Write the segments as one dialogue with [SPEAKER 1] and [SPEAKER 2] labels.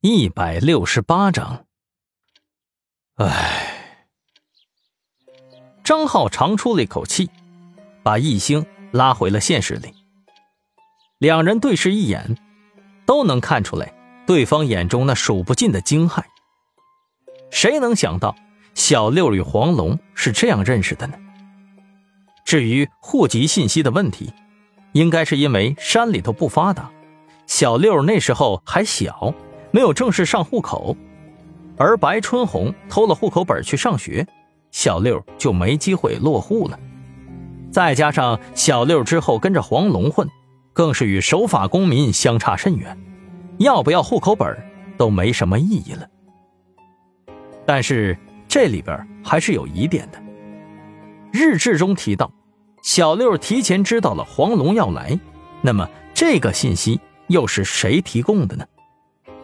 [SPEAKER 1] 一百六十八章。唉，张浩长出了一口气，把易星拉回了现实里。两人对视一眼，都能看出来对方眼中那数不尽的惊骇。谁能想到小六与黄龙是这样认识的呢？至于户籍信息的问题，应该是因为山里头不发达，小六那时候还小。没有正式上户口，而白春红偷了户口本去上学，小六就没机会落户了。再加上小六之后跟着黄龙混，更是与守法公民相差甚远，要不要户口本都没什么意义了。但是这里边还是有疑点的。日志中提到，小六提前知道了黄龙要来，那么这个信息又是谁提供的呢？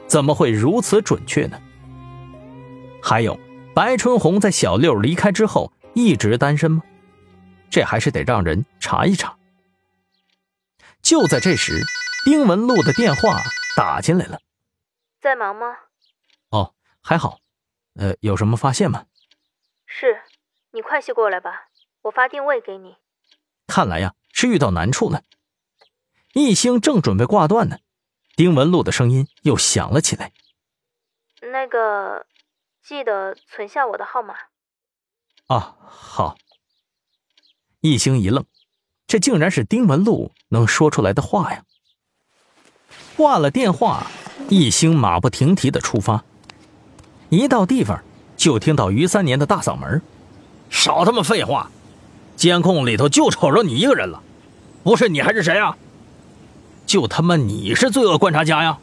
[SPEAKER 1] 怎么会如此准确呢？还有，白春红在小六离开之后一直单身吗？这还是得让人查一查。就在这时，丁文璐的电话打进来了。
[SPEAKER 2] 在忙吗？
[SPEAKER 1] 哦，还好。呃，有什么发现吗？
[SPEAKER 2] 是，你快些过来吧，我发定位给你。
[SPEAKER 1] 看来呀，是遇到难处了。一星正准备挂断呢。丁文璐的声音又响了起来：“
[SPEAKER 2] 那个，记得存下我的号码。”
[SPEAKER 1] 啊，好。一星一愣，这竟然是丁文璐能说出来的话呀！挂了电话，一星马不停蹄的出发。一到地方，就听到于三年的大嗓门：“
[SPEAKER 3] 少他妈废话！监控里头就瞅着你一个人了，不是你还是谁啊？”就他妈你是罪恶观察家呀！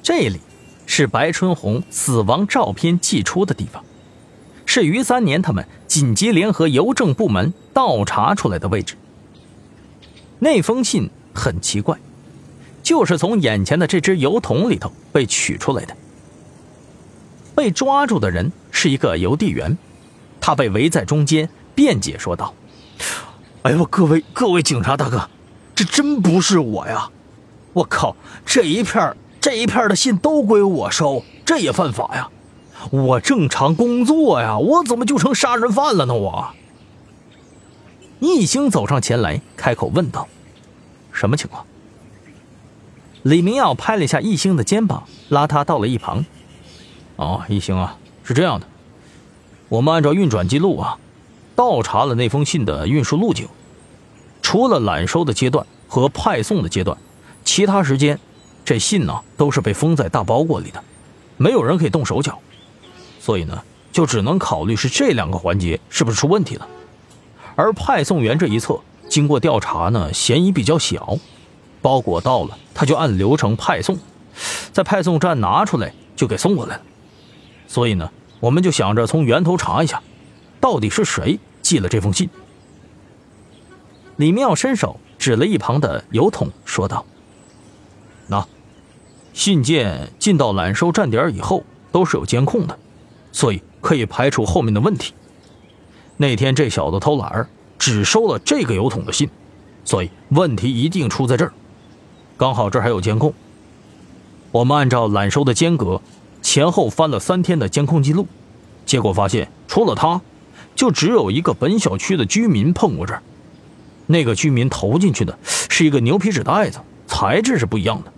[SPEAKER 1] 这里是白春红死亡照片寄出的地方，是于三年他们紧急联合邮政部门倒查出来的位置。那封信很奇怪，就是从眼前的这只邮筒里头被取出来的。被抓住的人是一个邮递员，他被围在中间，辩解说道：“
[SPEAKER 3] 哎呦，各位各位警察大哥！”这真不是我呀！我靠，这一片这一片的信都归我收，这也犯法呀！我正常工作呀，我怎么就成杀人犯了呢？我。
[SPEAKER 1] 易星走上前来，开口问道：“什么情况？”李明耀拍了一下易星的肩膀，拉他到了一旁。
[SPEAKER 3] “哦，易星啊，是这样的，我们按照运转记录啊，倒查了那封信的运输路径。”除了揽收的阶段和派送的阶段，其他时间，这信呢都是被封在大包裹里的，没有人可以动手脚，所以呢，就只能考虑是这两个环节是不是出问题了。而派送员这一侧，经过调查呢，嫌疑比较小，包裹到了他就按流程派送，在派送站拿出来就给送过来了。所以呢，我们就想着从源头查一下，到底是谁寄了这封信。
[SPEAKER 1] 李明耀伸手指了一旁的油桶，说道：“
[SPEAKER 3] 那信件进到揽收站点以后都是有监控的，所以可以排除后面的问题。那天这小子偷懒儿，只收了这个油桶的信，所以问题一定出在这儿。刚好这儿还有监控，我们按照揽收的间隔，前后翻了三天的监控记录，结果发现除了他，就只有一个本小区的居民碰过这儿。”那个居民投进去的是一个牛皮纸袋子，材质是不一样的。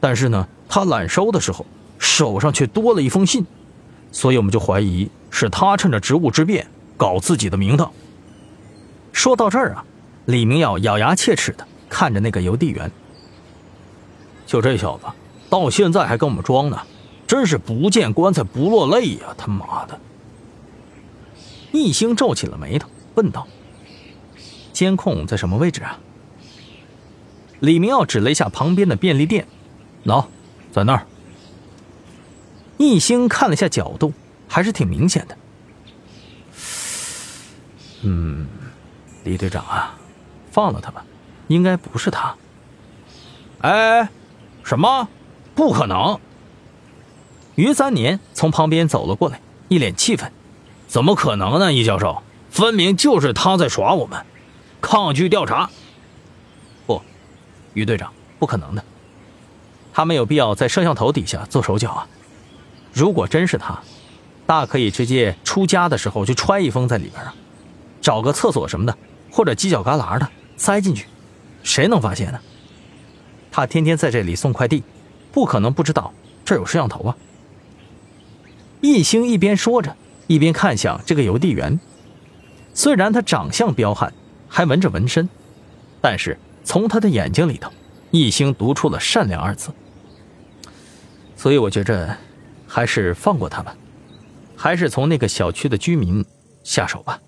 [SPEAKER 3] 但是呢，他揽收的时候手上却多了一封信，所以我们就怀疑是他趁着职务之便搞自己的名堂。
[SPEAKER 1] 说到这儿啊，李明耀咬牙切齿的看着那个邮递员，
[SPEAKER 3] 就这小子到现在还跟我们装呢，真是不见棺材不落泪呀！他妈的！
[SPEAKER 1] 易星皱起了眉头，问道。监控在什么位置啊？李明耀指了一下旁边的便利店，
[SPEAKER 3] 喏，在那儿。
[SPEAKER 1] 易星看了一下角度，还是挺明显的。
[SPEAKER 3] 嗯，李队长啊，放了他吧，应该不是他。哎，什么？不可能！
[SPEAKER 1] 于三年从旁边走了过来，一脸气愤：“
[SPEAKER 3] 怎么可能呢？易教授，分明就是他在耍我们！”抗拒调查，
[SPEAKER 1] 不，于队长，不可能的。他没有必要在摄像头底下做手脚啊。如果真是他，大可以直接出家的时候就揣一封在里边啊，找个厕所什么的，或者犄角旮旯的塞进去，谁能发现呢？他天天在这里送快递，不可能不知道这儿有摄像头啊。易星一边说着，一边看向这个邮递员。虽然他长相彪悍，还纹着纹身，但是从他的眼睛里头，一星读出了善良二字。所以我觉着，还是放过他们，还是从那个小区的居民下手吧。